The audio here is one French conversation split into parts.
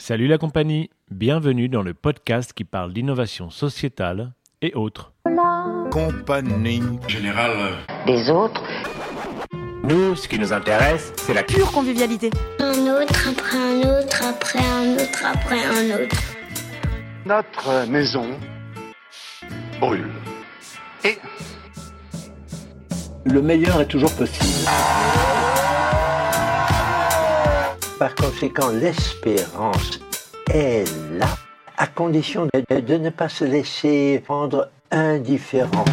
Salut la compagnie, bienvenue dans le podcast qui parle d'innovation sociétale et autres. Compagnie. général. des autres. Nous, ce qui nous intéresse, c'est la pure convivialité. Un autre, après un autre, après un autre, après un autre. Notre maison brûle. Et le meilleur est toujours possible. Par conséquent, l'espérance est là, à condition de, ne pas se laisser rendre indifférent.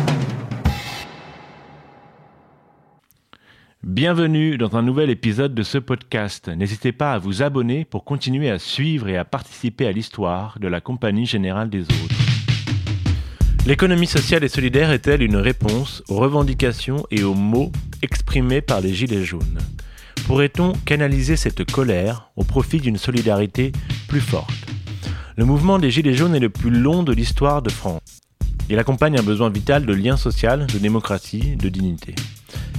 Bienvenue dans un nouvel épisode de ce podcast. N'hésitez pas à vous abonner pour continuer à suivre et à participer à l'histoire de la Compagnie Générale des Autres. L'économie sociale et solidaire est-elle une réponse aux revendications et aux mots exprimés par les Gilets jaunes? Pourrait-on canaliser cette colère au profit d'une solidarité plus forte? Le mouvement des Gilets jaunes est le plus long de l'histoire de France. Il accompagne un besoin vital de lien social, de démocratie, de dignité.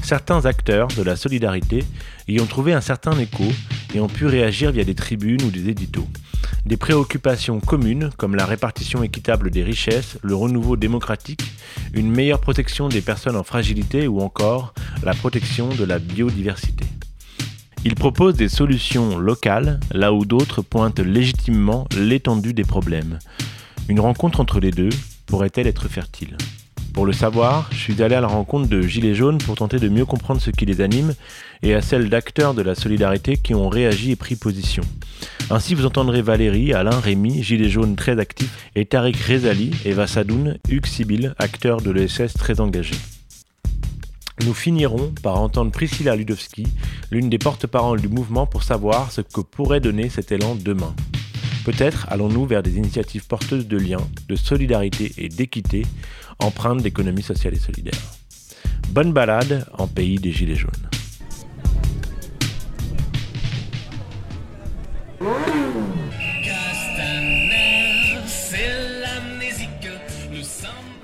Certains acteurs de la solidarité y ont trouvé un certain écho et ont pu réagir via des tribunes ou des éditos. Des préoccupations communes comme la répartition équitable des richesses, le renouveau démocratique, une meilleure protection des personnes en fragilité ou encore la protection de la biodiversité. Ils proposent des solutions locales là où d'autres pointent légitimement l'étendue des problèmes. Une rencontre entre les deux pourrait-elle être fertile? Pour le savoir, je suis allé à la rencontre de Gilets jaunes pour tenter de mieux comprendre ce qui les anime et à celle d'acteurs de la solidarité qui ont réagi et pris position. Ainsi, vous entendrez Valérie, Alain, Rémi, Gilets jaunes très actifs, et Tariq Rezali, Eva Sadoun, Hugues Sibyl, acteurs de l'ESS très engagés. Nous finirons par entendre Priscilla Ludowski, l'une des porte-paroles du mouvement, pour savoir ce que pourrait donner cet élan demain. Peut-être allons-nous vers des initiatives porteuses de liens, de solidarité et d'équité, empreintes d'économie sociale et solidaire. Bonne balade en pays des Gilets jaunes.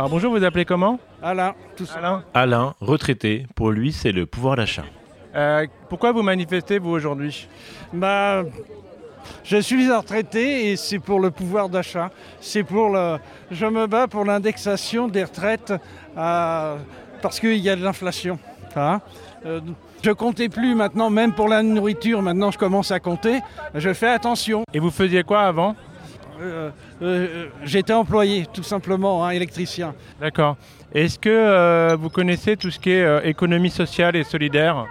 Alors bonjour, vous appelez comment Alain, tout ça. Alain. Alain, retraité. Pour lui, c'est le pouvoir d'achat. Euh, pourquoi vous manifestez, vous, aujourd'hui Bah, je suis retraité et c'est pour le pouvoir d'achat. C'est pour le. Je me bats pour l'indexation des retraites euh, parce qu'il y a de l'inflation. Hein. Euh, je comptais plus maintenant, même pour la nourriture. Maintenant, je commence à compter. Je fais attention. Et vous faisiez quoi avant euh, euh, J'étais employé, tout simplement, hein, électricien. D'accord. Est-ce que vous connaissez tout ce qui est économie sociale et solidaire?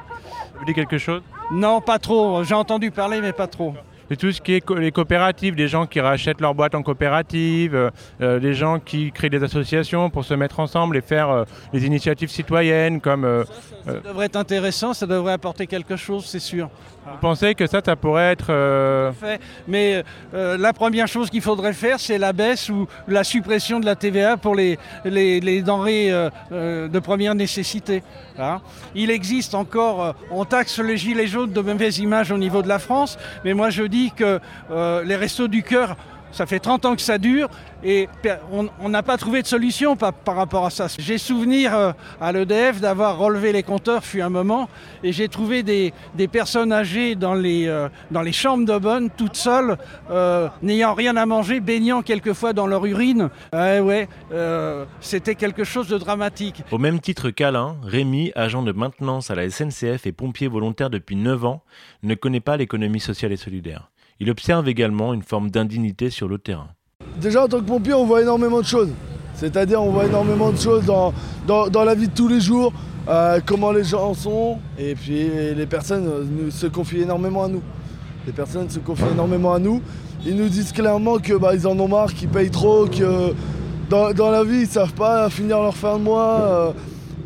Vous dites quelque chose? Non, pas trop. J'ai entendu parler, mais pas trop. C'est tout ce qui est les coopératives, les gens qui rachètent leur boîte en coopérative, euh, euh, les gens qui créent des associations pour se mettre ensemble et faire euh, des initiatives citoyennes comme... ça, devrait être intéressant, ça devrait apporter quelque chose, c'est sûr. Vous pensez que ça, ça pourrait être... Fait. Mais la première chose qu'il faudrait faire, c'est la baisse ou la suppression de la TVA pour les, denrées de première nécessité. Hein. Il existe encore, on taxe les gilets jaunes de mauvaise image au niveau de la France, mais moi je dis que euh, les restos du cœur, ça fait 30 ans que ça dure et on n'a pas trouvé de solution par, rapport à ça. J'ai souvenir euh, à l'EDF d'avoir relevé les compteurs fut un moment et j'ai trouvé des, personnes âgées dans les, euh, dans les chambres de bonne, toutes seules, n'ayant rien à manger, baignant quelquefois dans leur urine. ouais, c'était quelque chose de dramatique. Au même titre qu'Alain, Rémi, agent de maintenance à la SNCF et pompier volontaire depuis 9 ans, ne connaît pas l'économie sociale et solidaire. Il observe également une forme d'indignité sur le terrain. Déjà en tant que pompier, on voit énormément de choses. C'est-à-dire on voit énormément de choses dans, dans, la vie de tous les jours, euh, comment les gens sont, et puis les personnes euh, se confient énormément à nous. Les personnes se confient énormément à nous. Ils nous disent clairement qu'ils bah, en ont marre, qu'ils payent trop, que dans, la vie ils ne savent pas finir leur fin de mois. Euh,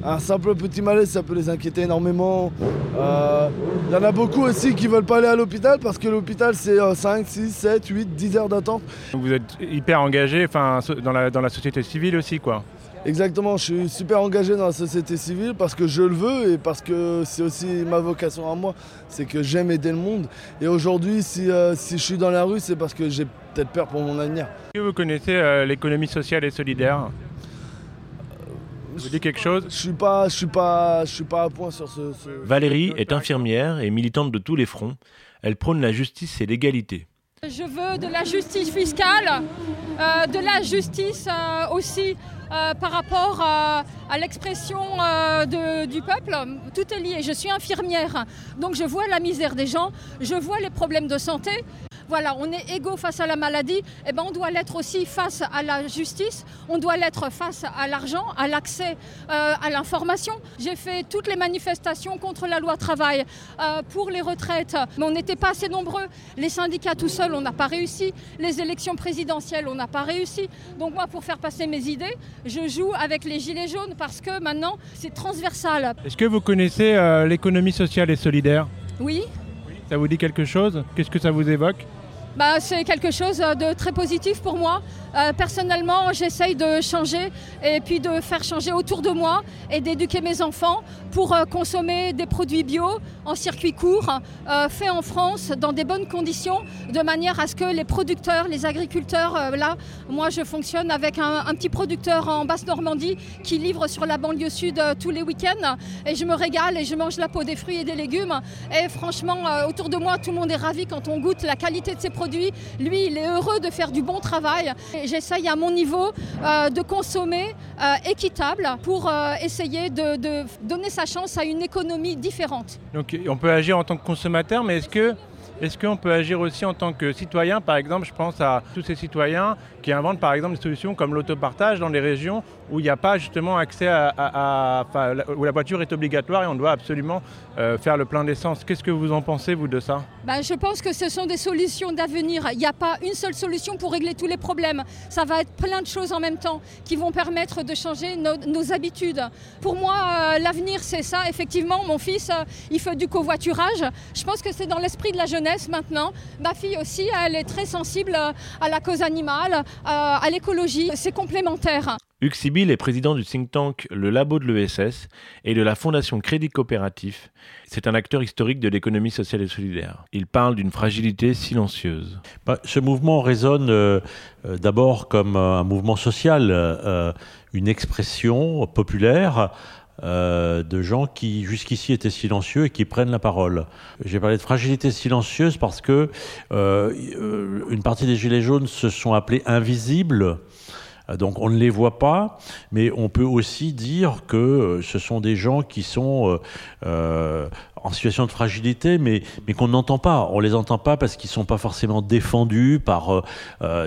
un simple petit malaise, ça peut les inquiéter énormément. Il euh, y en a beaucoup aussi qui veulent pas aller à l'hôpital parce que l'hôpital c'est 5, 6, 7, 8, 10 heures d'attente. Vous êtes hyper engagé dans la, dans la société civile aussi quoi Exactement, je suis super engagé dans la société civile parce que je le veux et parce que c'est aussi ma vocation à moi, c'est que j'aime aider le monde. Et aujourd'hui, si, euh, si, je suis dans la rue, c'est parce que j'ai peut-être peur pour mon avenir. Est-ce que vous connaissez euh, l'économie sociale et solidaire? Vous dites quelque chose Je suis pas, je suis pas, je suis pas à point sur ce. Valérie est infirmière et militante de tous les fronts. Elle prône la justice et l'égalité. Je veux de la justice fiscale, euh, de la justice euh, aussi euh, par rapport à, à l'expression euh, du peuple. Tout est lié. Je suis infirmière, donc je vois la misère des gens, je vois les problèmes de santé. Voilà, on est égaux face à la maladie, et ben on doit l'être aussi face à la justice, on doit l'être face à l'argent, à l'accès euh, à l'information. J'ai fait toutes les manifestations contre la loi travail, euh, pour les retraites, mais on n'était pas assez nombreux. Les syndicats tout seuls, on n'a pas réussi. Les élections présidentielles, on n'a pas réussi. Donc moi, pour faire passer mes idées, je joue avec les gilets jaunes parce que maintenant, c'est transversal. Est-ce que vous connaissez euh, l'économie sociale et solidaire? Oui, Ça vous dit quelque chose? Qu'est-ce que ça vous évoque? Bah, c'est quelque chose de très positif pour moi. Euh, personnellement, j'essaye de changer et puis de faire changer autour de moi et d'éduquer mes enfants pour euh, consommer des produits bio en circuit court, euh, faits en France dans des bonnes conditions, de manière à ce que les producteurs, les agriculteurs, euh, là, moi je fonctionne avec un, petit producteur en Basse-Normandie qui livre sur la banlieue sud euh, tous les week-ends et je me régale et je mange la peau des fruits et des légumes. Et franchement, euh, autour de moi, tout le monde est ravi quand on goûte la qualité de ses produits. Lui, il est heureux de faire du bon travail. J'essaye à mon niveau euh, de consommer euh, équitable pour euh, essayer de, de donner sa chance à une économie différente. Donc on peut agir en tant que consommateur, mais est-ce que est-ce qu'on peut agir aussi en tant que citoyen? Par exemple, je pense à tous ces citoyens qui inventent par exemple des solutions comme l'autopartage dans les régions où il n'y a pas justement accès à, où la voiture est obligatoire et on doit absolument euh, faire le plein d'essence. Qu'est-ce que vous en pensez vous de ça? Ben, je pense que ce sont des solutions d'avenir. Il n'y a pas une seule solution pour régler tous les problèmes. Ça va être plein de choses en même temps qui vont permettre de changer nos, nos habitudes. Pour moi, euh, l'avenir, c'est ça. Effectivement, mon fils, euh, il fait du covoiturage. Je pense que c'est dans l'esprit de la jeunesse maintenant. Ma fille aussi, elle est très sensible euh, à la cause animale, euh, à l'écologie. C'est complémentaire. Hugues Sibyl est président du think tank Le Labo de l'ESS et de la Fondation Crédit Coopératif. C'est un acteur historique de l'économie sociale et solidaire. Il parle d'une fragilité silencieuse. Bah, ce mouvement résonne euh, euh, d'abord comme un mouvement social, euh, une expression populaire euh, de gens qui jusqu'ici étaient silencieux et qui prennent la parole. J'ai parlé de fragilité silencieuse parce que euh, euh, une partie des gilets jaunes se sont appelés invisibles. Euh, Donc on ne les voit pas, mais on peut aussi dire que euh, ce sont des gens qui sont euh, en situation de fragilité, mais, qu'on n'entend pas. On les entend pas parce qu'ils sont pas forcément défendus par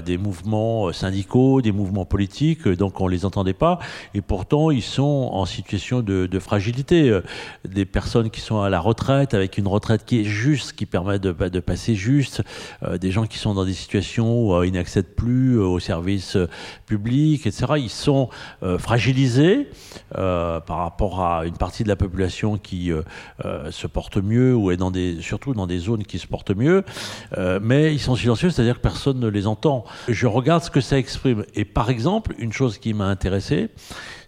des mouvements syndicaux, des mouvements politiques, donc on les entendait pas. Et pourtant, ils sont en situation de, fragilité. Des personnes qui sont à la retraite, avec une retraite qui est juste, qui permet de, passer juste. Des gens qui sont dans des situations où ils n'accèdent plus aux services euh, etc. Ils sont euh, fragilisés euh, par rapport à une partie de la population qui euh, se porte mieux ou est dans des, surtout dans des zones qui se portent mieux, mais ils sont silencieux, c'est-à-dire que personne ne les entend. Je regarde ce que ça exprime. Et par exemple, une chose qui m'a intéressé,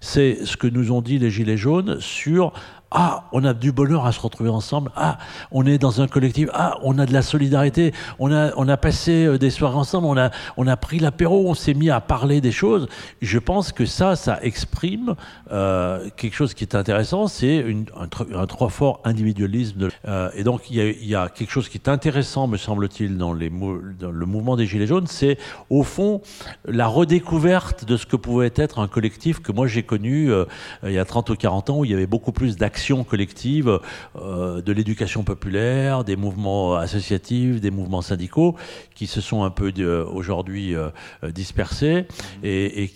c'est ce que nous ont dit les Gilets jaunes sur ah, on a du bonheur à se retrouver ensemble. Ah, on est dans un collectif. Ah, on a de la solidarité. On a, on a passé euh, des soirées ensemble. On a, on a pris l'apéro. On s'est mis à parler des choses. Je pense que ça, ça exprime euh, quelque chose qui est intéressant. C'est un, un trop fort individualisme. euh, et donc, il y, a, quelque chose qui est intéressant, me semble-t-il, dans, le mouvement des Gilets jaunes. C'est, au fond, la redécouverte de ce que pouvait être un collectif que moi j'ai connu il y a 30 ou 40 ans où il y avait beaucoup plus d'actions collectives, euh, de l'éducation populaire, des mouvements associatifs, des mouvements syndicaux qui se sont un peu euh, aujourd'hui euh, dispersés. Et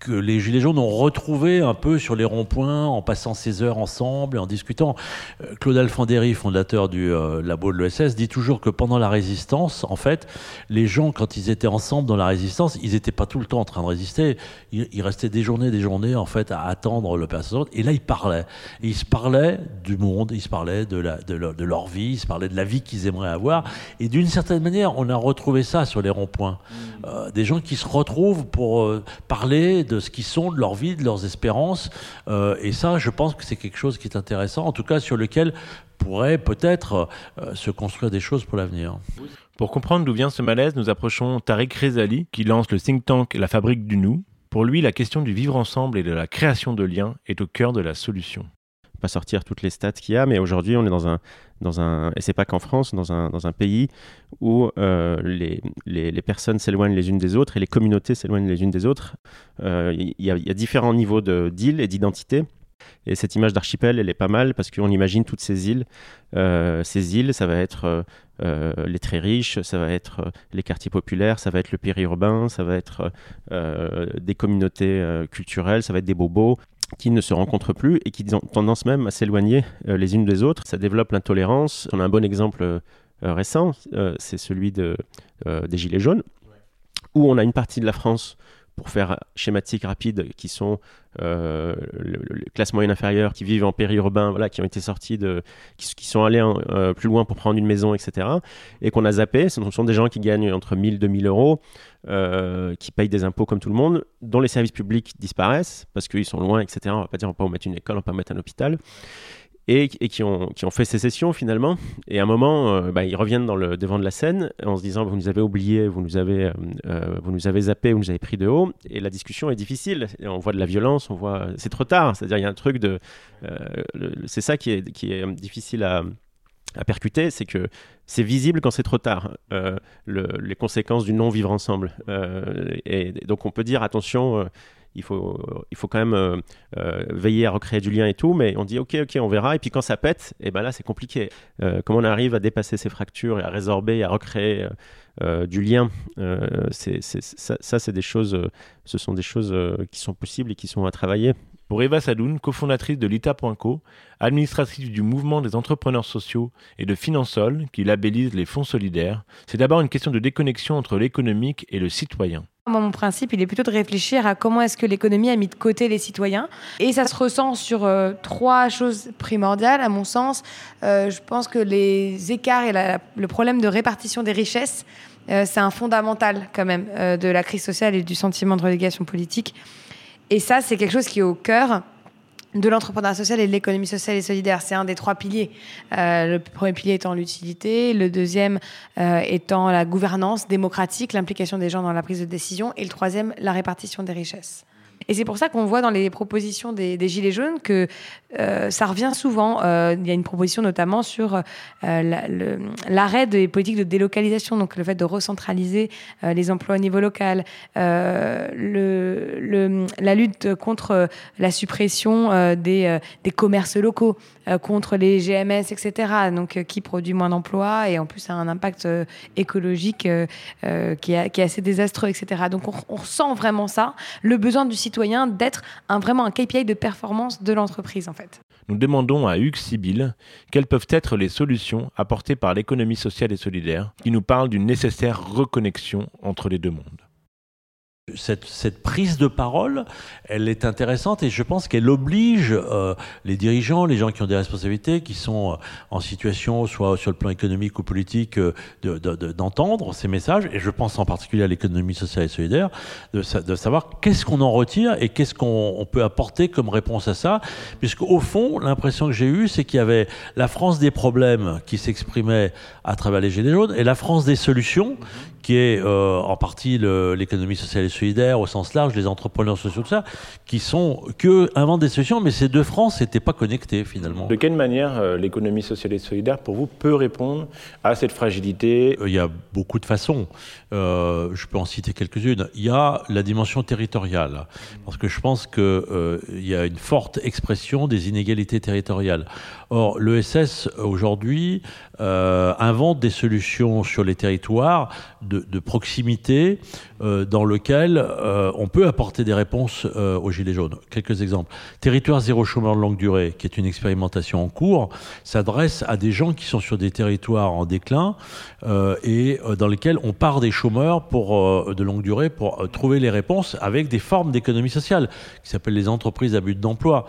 que- les Gilets jaunes ont retrouvé un peu sur les ronds-points en passant ces heures ensemble et en discutant. Euh, Claude Alfandéry, fondateur du euh, labo de l'ESS, dit toujours que pendant la résistance, en fait, les gens, quand ils étaient ensemble dans la résistance, ils n'étaient pas tout le temps en train de résister. Ils, ils restaient des journées, des journées, en fait, à attendre le personnage. Et là, ils parlaient. Et ils se parlaient du monde, ils se parlaient de, la, de, leur, de leur vie, ils se parlaient de la vie qu'ils aimeraient avoir. Et d'une certaine manière, on a retrouvé ça sur les ronds-points. Euh, des gens qui se retrouvent pour euh, parler de ce qu'ils sont, de leur vie, de leurs espérances. Euh, et ça, je pense que c'est quelque chose qui est intéressant, en tout cas sur lequel pourrait peut-être euh, se construire des choses pour l'avenir. Pour comprendre d'où vient ce malaise, nous approchons Tariq Rezali, qui lance le think tank La Fabrique du Nous. Pour lui, la question du vivre ensemble et de la création de liens est au cœur de la solution. Pas sortir toutes les stats qu'il y a, mais aujourd'hui, on est dans un, dans un, et c'est pas qu'en France, dans un, dans un pays où euh, les, les, personnes s'éloignent les unes des autres et les communautés s'éloignent les unes des autres. Euh, il y, y, a différents niveaux d'îles et d'identité. Et cette image d'archipel, elle est pas mal parce qu'on imagine toutes ces îles. Euh, ces îles, ça va être euh, euh les très riches, ça va être euh, les quartiers populaires, ça va être le périurbain, ça va être euh, des communautés culturelles, ça va être des bobos qui ne se rencontrent plus et qui ont tendance même à s'éloigner les unes des autres. Ça développe l'intolérance. On a un bon exemple récent, c'est celui de, des Gilets jaunes, où on a une partie de la France pour faire schématique rapide, qui sont euh, le, le, classe moyenne inférieure, qui vivent en périurbain, voilà, qui ont été sortis de, qui, sont allés en, euh, plus loin pour prendre une maison, etc. Et qu'on a zappé. Ce sont des gens qui gagnent entre 1000 et 2000 euros, euh, qui payent des impôts comme tout le monde, dont les services publics disparaissent parce qu'ils sont loin, etc. On va pas dire on va pas mettre une école, on va pas mettre un hôpital et, qui, ont, qui ont fait sécession finalement. Et à un moment, euh, bah, ils reviennent devant de la scène en se disant vous nous avez oubliés, vous nous avez, euh, vous nous avez zappé, vous nous avez pris de haut. Et la discussion est difficile. On voit de la violence. C'est trop tard. C'est-à-dire il y a un truc de. Euh, c'est ça qui est, difficile à, percuter, c'est que c'est visible quand c'est trop tard, euh, le, les conséquences du non-vivre ensemble. Euh, et, donc on peut dire attention, euh, il faut, il faut quand même euh, euh, veiller à recréer du lien et tout, mais on dit ok, ok, on verra. Et puis quand ça pète, et eh ben là c'est compliqué. Euh, comment on arrive à dépasser ces fractures et à résorber et à recréer du lien c'est, ça c'est des choses, ce sont des choses qui sont possibles et qui sont à travailler. Pour Eva Sadoun, cofondatrice de l'ITA.co, administratrice du mouvement des entrepreneurs sociaux et de Finansol, qui labellise les fonds solidaires, c'est d'abord une question de déconnexion entre l'économique et le citoyen. Moi, mon principe, il est plutôt de réfléchir à comment est-ce que l'économie a mis de côté les citoyens. Et ça se ressent sur euh, trois choses primordiales, à mon sens. Euh, je pense que les écarts et le problème de répartition des richesses, euh, c'est un fondamental quand même de la crise sociale et du sentiment de relégation politique. Et ça, c'est quelque chose qui est au cœur de l'entrepreneuriat social et de l'économie sociale et solidaire. C'est un des trois piliers. Euh, le premier pilier étant l'utilité, le deuxième euh, étant la gouvernance démocratique, l'implication des gens dans la prise de décision, et le troisième, la répartition des richesses. Et c'est pour ça qu'on voit dans les propositions des, Gilets jaunes que euh, ça revient souvent. Euh, il y a une proposition notamment sur euh, l'arrêt des politiques de délocalisation, donc le fait de recentraliser les emplois au niveau local, la lutte contre la suppression des, des commerces locaux, contre les GMS, etc., donc qui produit moins d'emplois et en plus a un impact écologique qui est, qui, est, assez désastreux, etc. Donc on, on ressent vraiment ça, le besoin du citoyen d'être un, vraiment un KPI de performance de l'entreprise. Nous demandons à Hugues Sibyl quelles peuvent être les solutions apportées par l'économie sociale et solidaire qui nous parle d'une nécessaire reconnexion entre les deux mondes. Cette, prise de parole, elle est intéressante et je pense qu'elle oblige euh, les dirigeants, les gens qui ont des responsabilités, qui sont euh, en situation, soit sur le plan économique ou politique, euh, d'entendre de, de, ces messages. Et je pense en particulier à l'économie sociale et solidaire, de, savoir qu'est-ce qu'on en retire et qu'est-ce qu'on peut apporter comme réponse à ça. Puisqu'au fond, l'impression que j'ai eue, c'est qu'il y avait la France des problèmes qui s'exprimait à travers les Gilets jaunes et la France des solutions qui est en partie l'économie sociale et solidaire au sens large, les entrepreneurs sociaux, tout ça, qui sont que inventent des solutions, mais ces deux France n'étaient pas connectés finalement. De quelle manière euh, l'économie sociale et solidaire, pour vous, peut répondre à cette fragilité Il y a beaucoup de façons. Euh, je peux en citer quelques-unes. Il y a la dimension territoriale, parce que je pense qu'il euh, y a une forte expression des inégalités territoriales. Or, l'ESS aujourd'hui euh, invente des solutions sur les territoires de, proximité euh, dans lequel euh, on peut apporter des réponses euh, aux Gilets jaunes. Quelques exemples. Territoire zéro chômeur de longue durée, qui est une expérimentation en cours, s'adresse à des gens qui sont sur des territoires en déclin et dans lesquels on part des chômeurs pour, de longue durée pour trouver les réponses avec des formes d'économie sociale qui s'appellent les entreprises à but d'emploi.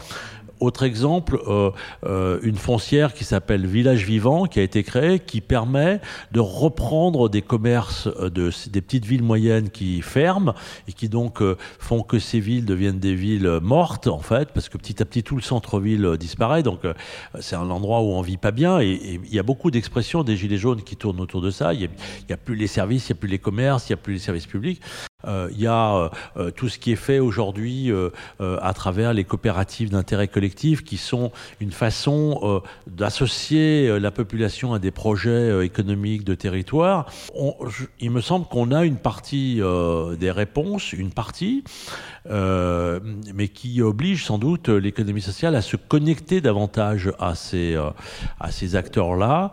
Autre exemple, euh, euh, une foncière qui s'appelle Village Vivant, qui a été créée, qui permet de reprendre des commerces de, des petites villes moyennes qui ferment et qui donc euh, font que ces villes deviennent des villes mortes, en fait, parce que petit à petit tout le centre-ville disparaît. Donc euh, c'est un endroit où on vit pas bien et il y a beaucoup d'expressions des Gilets jaunes qui tournent autour de ça. Il n'y a, a, plus les services, il n'y a plus les commerces, il n'y a plus les services publics. Euh, il y a euh, tout ce qui est fait aujourd'hui à travers les coopératives d'intérêt collectif qui sont une façon d'associer la population à des projets économiques de territoire. il me semble qu'on a une partie des réponses, une partie, mais qui oblige sans doute l'économie sociale à se connecter davantage à ces, à ces acteurs-là.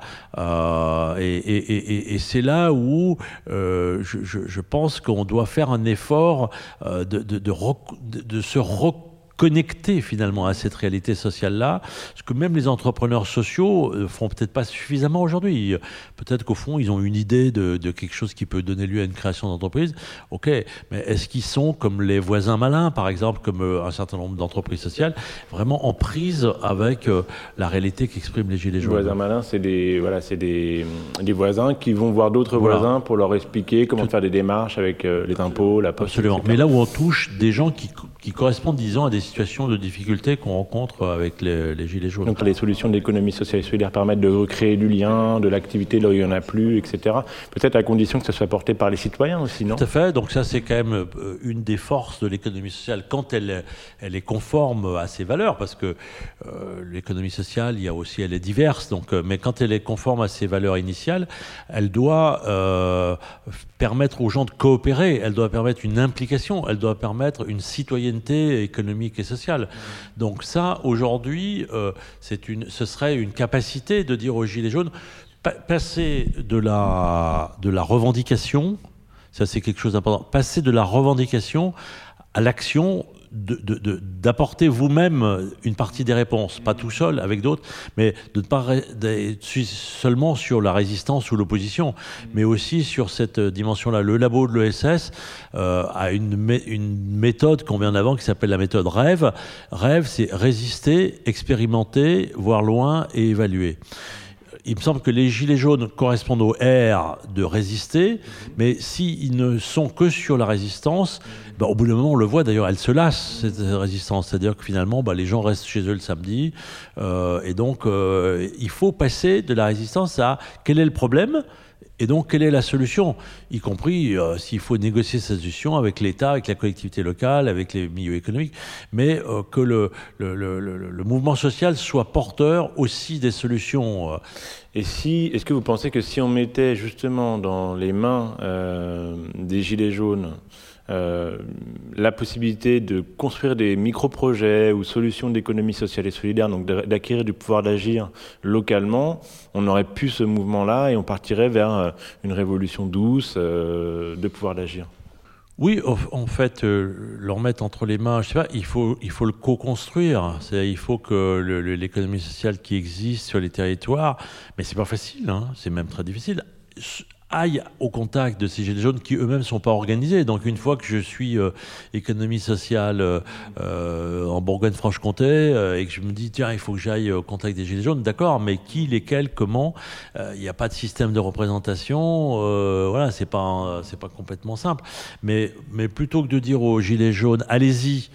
et, c'est là où je, pense qu'on doit faire un effort de, de, de, de se connecter finalement à cette réalité sociale-là, ce que même les entrepreneurs sociaux euh, font peut-être pas suffisamment aujourd'hui. Peut-être qu'au fond, ils ont une idée de, quelque chose qui peut donner lieu à une création d'entreprise. Ok, mais est-ce qu'ils sont comme les voisins malins, par exemple, comme euh, un certain nombre d'entreprises sociales, vraiment en prise avec euh, la réalité qu'expriment les gilets jaunes? Les voisins malins, c'est des voilà, c'est des, des, voisins qui vont voir d'autres voisins pour leur expliquer comment faire des démarches avec les impôts, la poste. Absolument. Mais là où on touche des gens qui, qui correspondent, disons, à des situations de difficulté qu'on rencontre avec les, Gilets jaunes. Donc les solutions de l'économie sociale et solidaire permettent de recréer du lien, de l'activité là où il n'y en a plus, etc. Peut-être à condition que ça soit porté par les citoyens aussi, non? Tout à fait. Donc ça, c'est quand même euh, une des forces de l'économie sociale quand elle, elle est conforme à ses valeurs, parce que euh, l'économie sociale, il y a aussi, elle est diverse. Donc, euh, mais quand elle est conforme à ses valeurs initiales, elle doit permettre aux gens de coopérer, elle doit permettre une implication, elle doit permettre une citoyenneté économique et sociale. Donc ça, aujourd'hui, euh, une, ce serait une capacité de dire aux Gilets jaunes, passer de la, de la revendication, ça c'est quelque chose d'important, passer de la revendication à l'action d'apporter vous-même une partie des réponses, pas tout seul avec d'autres, mais de ne pas être seulement sur la résistance ou l'opposition, mais aussi sur cette dimension-là. Le labo de l'ESS euh, a une, une méthode qu'on vient d'avant qui s'appelle la méthode rêve. Rêve, c'est résister, expérimenter, voir loin et évaluer il me semble que les gilets jaunes correspondent au R de résister, mais s'ils ne sont que sur la résistance, bah, au bout d'un moment, on le voit d'ailleurs, elle se lasse, cette résistance. C'est-à-dire que finalement, bah, les gens restent chez eux le samedi. Euh, et donc, euh, il faut passer de la résistance à quel est le problème et donc, quelle est la solution? Y compris euh, s'il faut négocier cette solution avec l'État, avec la collectivité locale, avec les milieux économiques, mais euh, que le, le, le, le, mouvement social soit porteur aussi des solutions. Euh. Et si, est-ce que vous pensez que si on mettait justement dans les mains des Gilets jaunes euh, la possibilité de construire des micro-projets ou solutions d'économie sociale et solidaire, donc d'acquérir du pouvoir d'agir localement, on aurait pu ce mouvement-là et on partirait vers euh, une révolution douce euh, de pouvoir d'agir. Oui, en fait, le remettre entre les mains, je sais pas, il faut, il faut le co-construire. Il faut que l'économie sociale qui existe sur les territoires, mais c'est pas facile, hein, c'est même très difficile, aille au contact de ces gilets jaunes qui eux-mêmes ne sont pas organisés. Donc une fois que je suis euh, économie sociale euh, euh, en Bourgogne-Franche-Comté et que je me dis tiens il faut que j'aille au contact des gilets jaunes, d'accord, mais qui, lesquels, comment Il n'y a pas de système de représentation. voilà, c'est pas c'est pas complètement simple. Mais mais plutôt que de dire aux gilets jaunes allez-y,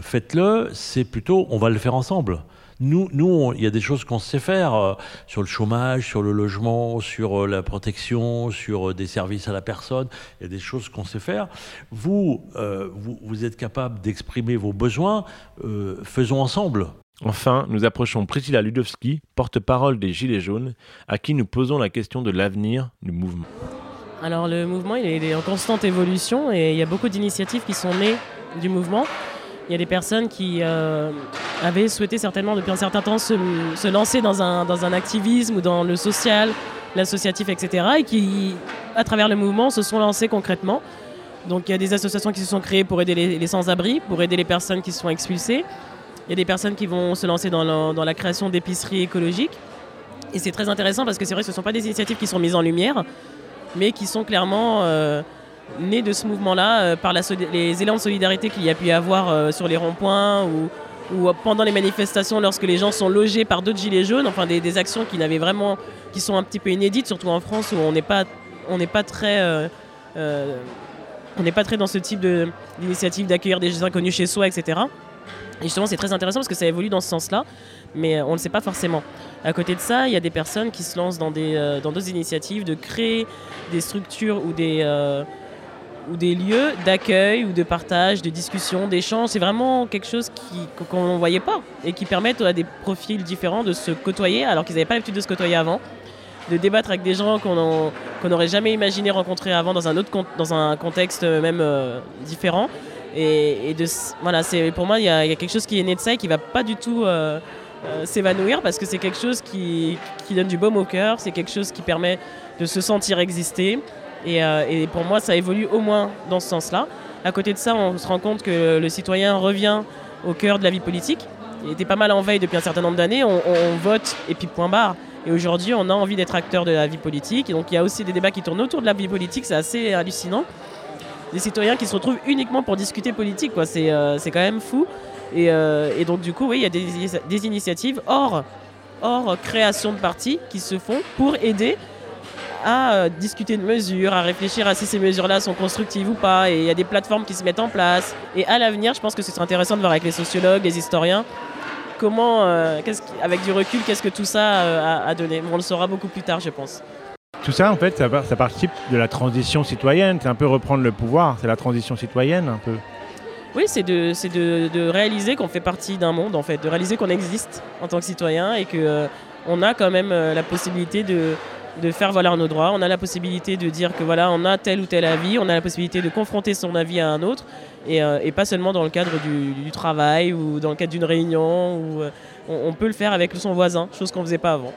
faites-le, c'est plutôt on va le faire ensemble. Nous, nous, il y a des choses qu'on sait faire euh, sur le chômage, sur le logement, sur euh, la protection, sur euh, des services à la personne. Il y a des choses qu'on sait faire. Vous, vous, vous, êtes capable d'exprimer vos besoins. faisons ensemble. Enfin, nous approchons Priscilla Ludowski, porte-parole des Gilets jaunes, à qui nous posons la question de l'avenir du mouvement. Alors le mouvement, il est en constante évolution et il y a beaucoup d'initiatives qui sont nées du mouvement. Il y a des personnes qui euh, avaient souhaité certainement depuis un certain temps se, lancer dans un, dans un activisme ou dans le social, l'associatif, etc. et qui, à travers le mouvement, se sont lancés concrètement. Donc il y a des associations qui se sont créées pour aider les, sans-abri, pour aider les personnes qui sont expulsées. Il y a des personnes qui vont se lancer dans la, dans la création d'épiceries écologiques. Et c'est très intéressant parce que c'est vrai que ce ne sont pas des initiatives qui sont mises en lumière, mais qui sont clairement... Euh, né de ce mouvement-là euh, par les élans de solidarité qu'il y a pu y avoir euh, sur les ronds-points ou, ou, pendant les manifestations lorsque les gens sont logés par d'autres gilets jaunes, enfin des, actions qui n'avaient vraiment, qui sont un petit peu inédites, surtout en France où on n'est pas, très, euh, dans ce type d'initiative d'accueillir des inconnus chez soi, etc. Et justement, c'est très intéressant parce que ça évolue dans ce sens-là, mais on ne le sait pas forcément. À côté de ça, il y a des personnes qui se lancent dans dans d'autres initiatives de créer des structures ou des ou des lieux d'accueil ou de partage, de discussion, d'échange. C'est vraiment quelque chose qu'on ne voyait pas et qui permettent à des profils différents de se côtoyer alors qu'ils n'avaient pas l'habitude de se côtoyer avant, de débattre avec des gens qu'on n'aurait jamais imaginé rencontrer avant dans un autre dans un contexte même euh, différent. Et, de, voilà, pour moi, il y, a quelque chose qui est né de ça et qui ne va pas du tout euh, euh, s'évanouir parce que c'est quelque chose qui, qui donne du baume au cœur, c'est quelque chose qui permet de se sentir exister. Euh, et, pour moi, ça évolue au moins dans ce sens-là. À côté de ça, on se rend compte que le citoyen revient au cœur de la vie politique. Il était pas mal en veille depuis un certain nombre d'années. On, vote et puis point barre. Et aujourd'hui, on a envie d'être acteur de la vie politique. Et donc, il y a aussi des débats qui tournent autour de la vie politique. C'est assez hallucinant. Des citoyens qui se retrouvent uniquement pour discuter politique. C'est euh, quand même fou. Euh, et, donc, du coup, oui, il y a des, des initiatives hors, hors création de partis qui se font pour aider à euh, discuter de mesures, à réfléchir à si ces mesures-là sont constructives ou pas. Et il y a des plateformes qui se mettent en place. Et à l'avenir, je pense que ce serait intéressant de voir avec les sociologues, les historiens, comment, euh, avec du recul, qu'est-ce que tout ça euh, a, donné. On le saura beaucoup plus tard, je pense. Tout ça, en fait, ça, ça participe de la transition citoyenne. C'est un peu reprendre le pouvoir. C'est la transition citoyenne, un peu. Oui, c'est de, de, de, réaliser qu'on fait partie d'un monde, en fait, de réaliser qu'on existe en tant que citoyen et qu'on on a quand même la possibilité de, de faire valoir nos droits. On a la possibilité de dire que voilà, on a tel ou tel avis, on a la possibilité de confronter son avis à un autre, et, euh, pas seulement dans le cadre du, travail ou dans le cadre d'une réunion. Où, euh, on, peut le faire avec son voisin, chose qu'on ne faisait pas avant.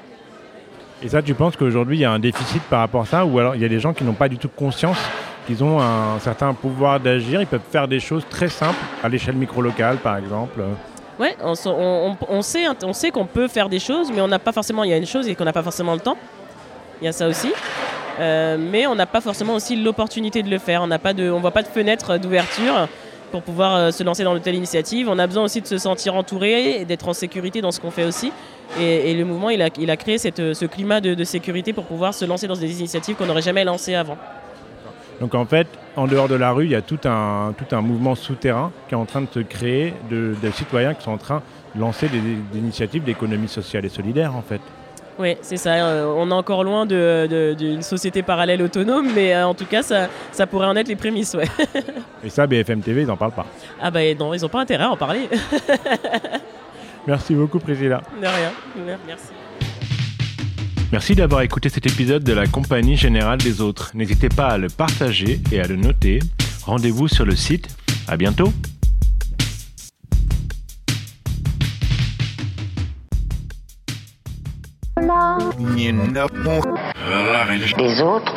Et ça, tu penses qu'aujourd'hui, il y a un déficit par rapport à ça, ou alors il y a des gens qui n'ont pas du tout conscience qu'ils ont un certain pouvoir d'agir, ils peuvent faire des choses très simples, à l'échelle micro-locale par exemple Oui, on, on, sait, on sait qu'on peut faire des choses, mais on n'a pas forcément, il y a une chose et qu'on n'a pas forcément le temps il y a ça aussi. Euh, mais on n'a pas forcément aussi l'opportunité de le faire. On n'a pas de, on voit pas de fenêtre d'ouverture pour pouvoir euh, se lancer dans de telles initiatives. On a besoin aussi de se sentir entouré et d'être en sécurité dans ce qu'on fait aussi. Et, le mouvement, il a, il a créé ce climat de, sécurité pour pouvoir se lancer dans des initiatives qu'on n'aurait jamais lancées avant. Donc en fait, en dehors de la rue, il y a tout un, tout un mouvement souterrain qui est en train de se créer, de citoyens qui sont en train de lancer des, des initiatives d'économie sociale et solidaire en fait. Oui, c'est ça. Euh, on est encore loin d'une société parallèle autonome, mais euh, en tout cas, ça, ça, pourrait en être les prémices. Ouais. Et ça, BFM TV, ils n'en parlent pas. Ah bah non, ils n'ont pas intérêt à en parler. Merci beaucoup, Priscilla. De rien. Merci. Merci d'avoir écouté cet épisode de la Compagnie Générale des Autres. N'hésitez pas à le partager et à le noter. Rendez-vous sur le site. À bientôt. Les autres